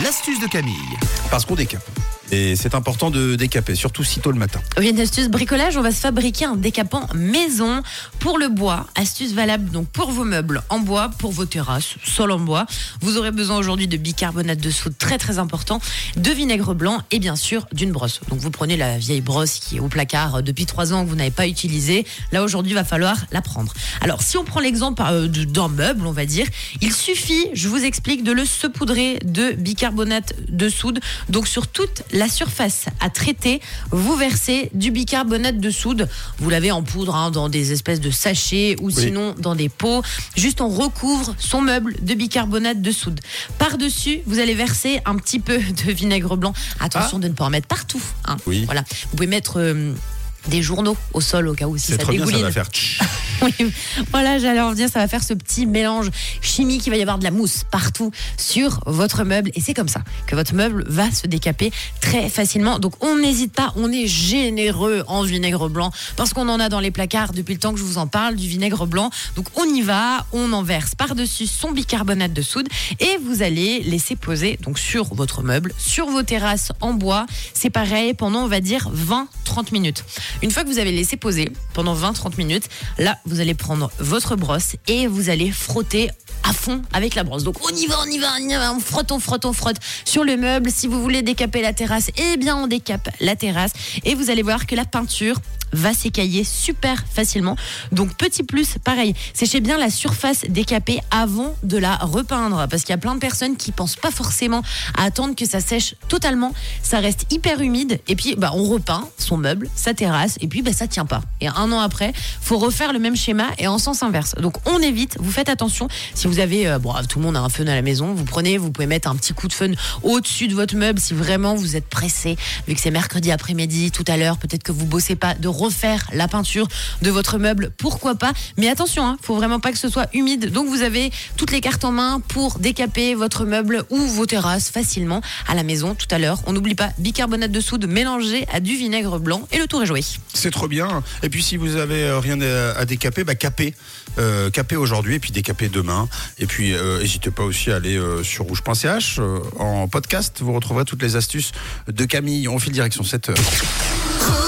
L'astuce de Camille. Parce qu'on décape. Et c'est important de décaper, surtout si tôt le matin. Oui, une astuce bricolage, on va se fabriquer un décapant maison pour le bois. Astuce valable donc pour vos meubles en bois, pour vos terrasses, sol en bois. Vous aurez besoin aujourd'hui de bicarbonate de soude, très très important, de vinaigre blanc et bien sûr d'une brosse. Donc vous prenez la vieille brosse qui est au placard depuis trois ans que vous n'avez pas utilisée. Là aujourd'hui, il va falloir la prendre. Alors si on prend l'exemple euh, d'un meuble, on va dire, il suffit, je vous explique, de le saupoudrer de bicarbonate de soude. Donc sur toute la surface à traiter, vous versez du bicarbonate de soude. Vous l'avez en poudre hein, dans des espèces de sachets ou sinon dans des pots. Juste on recouvre son meuble de bicarbonate de soude. Par-dessus, vous allez verser un petit peu de vinaigre blanc. Attention de ne pas en mettre partout. hein. Oui. Voilà. Vous pouvez mettre euh, des journaux au sol au cas où si ça trop bien, ça dégouline. va faire. Voilà, j'allais en dire, ça va faire ce petit mélange chimique. Il va y avoir de la mousse partout sur votre meuble. Et c'est comme ça que votre meuble va se décaper très facilement. Donc, on n'hésite pas, on est généreux en vinaigre blanc parce qu'on en a dans les placards depuis le temps que je vous en parle, du vinaigre blanc. Donc, on y va, on en verse par-dessus son bicarbonate de soude et vous allez laisser poser donc sur votre meuble, sur vos terrasses en bois. C'est pareil pendant, on va dire, 20-30 minutes. Une fois que vous avez laissé poser pendant 20-30 minutes, là, vous allez prendre votre brosse et vous allez frotter à fond avec la brosse. Donc on y va, on y va, on frotte, on frotte, on frotte sur le meuble. Si vous voulez décaper la terrasse, eh bien on décape la terrasse et vous allez voir que la peinture va s'écailler super facilement. Donc petit plus, pareil, séchez bien la surface décapée avant de la repeindre parce qu'il y a plein de personnes qui pensent pas forcément à attendre que ça sèche totalement. Ça reste hyper humide et puis bah, on repeint son meuble, sa terrasse et puis bah, ça tient pas. Et un an après, faut refaire le même schéma et en sens inverse. Donc on évite, vous faites attention. Si vous avez, euh, bon, tout le monde a un fun à la maison, vous prenez, vous pouvez mettre un petit coup de fun au-dessus de votre meuble si vraiment vous êtes pressé, vu que c'est mercredi après-midi, tout à l'heure, peut-être que vous bossez pas, de refaire la peinture de votre meuble, pourquoi pas. Mais attention, hein, faut vraiment pas que ce soit humide. Donc vous avez toutes les cartes en main pour décaper votre meuble ou vos terrasses facilement à la maison tout à l'heure. On n'oublie pas bicarbonate de soude mélangé à du vinaigre blanc et le tour est joué. C'est trop bien. Et puis si vous avez euh, rien à, décaper, bah capez. Euh, aujourd'hui et puis décapez demain. Et puis euh, n'hésitez pas aussi à aller euh, sur rouge.ch euh, en podcast. Vous retrouverez toutes les astuces de Camille. On file direction 7 heures.